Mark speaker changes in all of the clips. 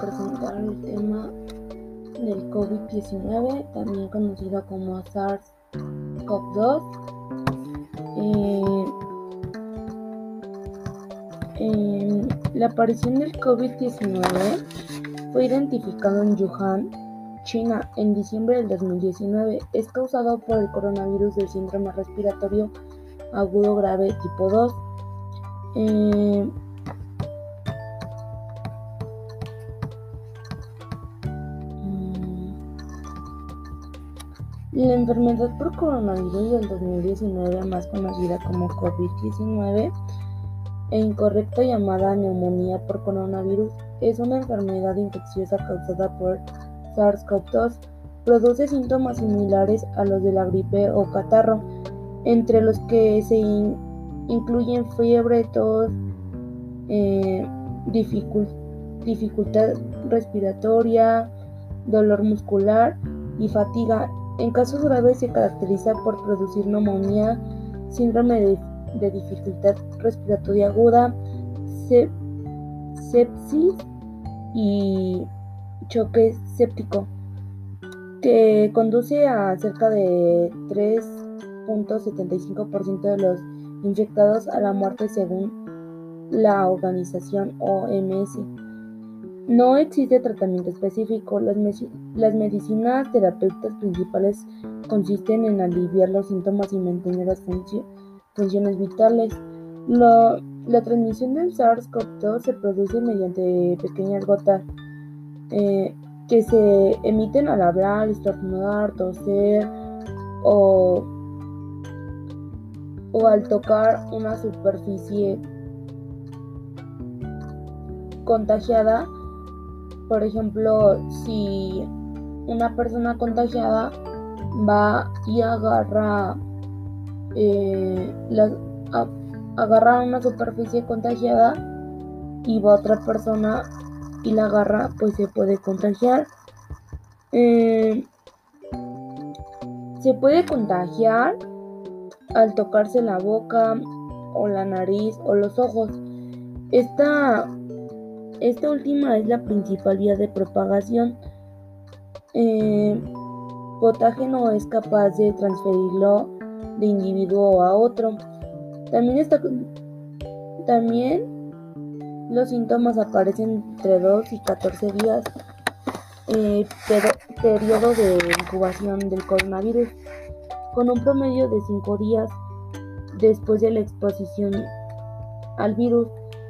Speaker 1: presentar el tema del COVID-19, también conocido como SARS-CoV-2. Eh, eh, la aparición del COVID-19 fue identificado en Wuhan, China, en diciembre del 2019. Es causado por el coronavirus del síndrome respiratorio agudo grave tipo 2. Eh, La enfermedad por coronavirus del 2019, más conocida como COVID-19 e incorrecta llamada neumonía por coronavirus, es una enfermedad infecciosa causada por SARS-CoV-2. Produce síntomas similares a los de la gripe o catarro, entre los que se incluyen fiebre, tos, eh, dificultad respiratoria, dolor muscular y fatiga en casos graves se caracteriza por producir neumonía, síndrome de, dificultad respiratoria aguda, sepsis y choque séptico, que conduce a cerca de 3.75% de los infectados a la muerte según la organización OMS. No existe tratamiento específico. Las, medicinas terapéuticas principales consisten en aliviar los síntomas y mantener las funciones vitales. La, transmisión del SARS-CoV-2 se produce mediante pequeñas gotas eh, que se emiten al hablar, estornudar, toser o al tocar una superficie contagiada por ejemplo, si una persona contagiada va y agarra, eh, agarra una superficie contagiada y va otra persona y la agarra, pues se puede contagiar. Eh, se puede contagiar al tocarse la boca o la nariz o los ojos. Esta esta última es la principal vía de propagación. Eh, potágeno es capaz de transferirlo de individuo a otro. También, está, también los síntomas aparecen entre 2 y 14 días, eh, periodo de incubación del coronavirus, con un promedio de 5 días después de la exposición al virus.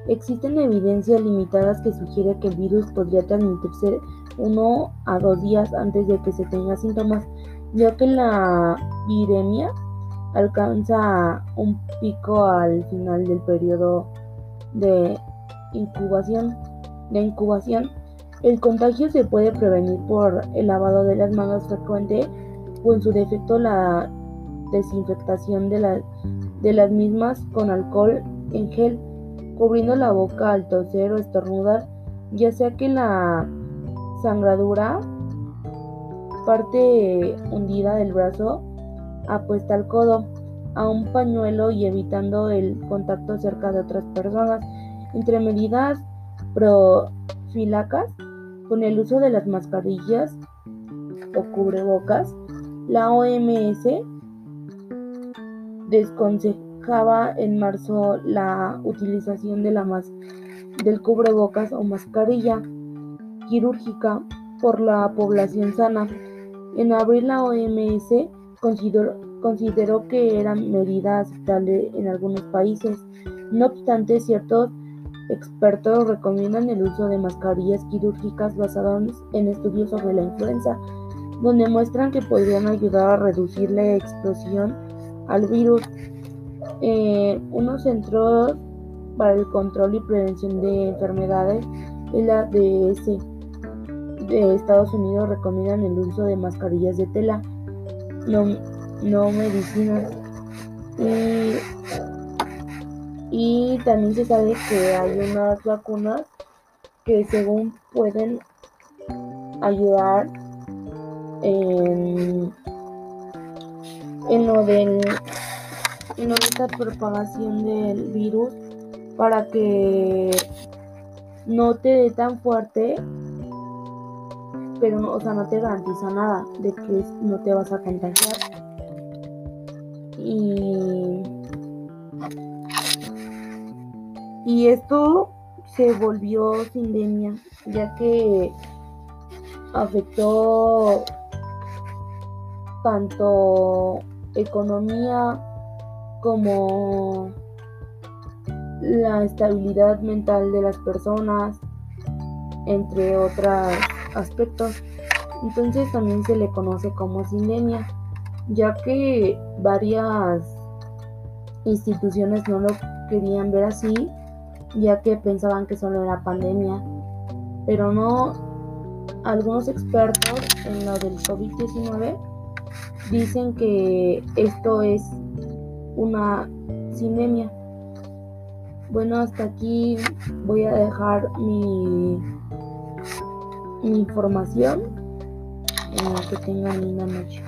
Speaker 1: Existen evidencias limitadas que sugieren que el virus podría transmitirse uno a dos días antes de que se tenga síntomas, ya que la viremia alcanza un pico al final del periodo de incubación. De incubación. El contagio se puede prevenir por el lavado de las manos frecuente o en su defecto la desinfectación de, de las mismas con alcohol en gel cubriendo la boca al toser o estornudar, ya sea que la sangradura, parte hundida del brazo, apuesta al codo a un pañuelo y evitando el contacto cerca de otras personas. Entre medidas profilacas, con el uso de las mascarillas o cubrebocas, la OMS desconseja en marzo la utilización de la del cubrebocas o mascarilla quirúrgica por la población sana. En abril la OMS consideró, que era medida aceptable en algunos países. No obstante, ciertos expertos recomiendan el uso de mascarillas quirúrgicas basadas en estudios sobre la influenza, donde muestran que podrían ayudar a reducir la explosión al virus eh, unos centros para el control y prevención de enfermedades, el ADS de Estados Unidos recomiendan el uso de mascarillas de tela, no, no medicinas. Y, y también se sabe que hay unas vacunas que según pueden ayudar en, en lo del en esta propagación del virus para que no te dé tan fuerte pero no, o sea, no te garantiza nada de que no te vas a contagiar. Y, y esto se volvió sindemia, ya que afectó tanto economía como la estabilidad mental de las personas, entre otros aspectos. Entonces también se le conoce como sindemia, ya que varias instituciones no lo querían ver así, ya que pensaban que solo era pandemia, pero no, algunos expertos en lo del COVID-19 dicen que esto es una sindemia. Bueno, hasta aquí voy a dejar mi, mi información. Eh, que tengan linda noche.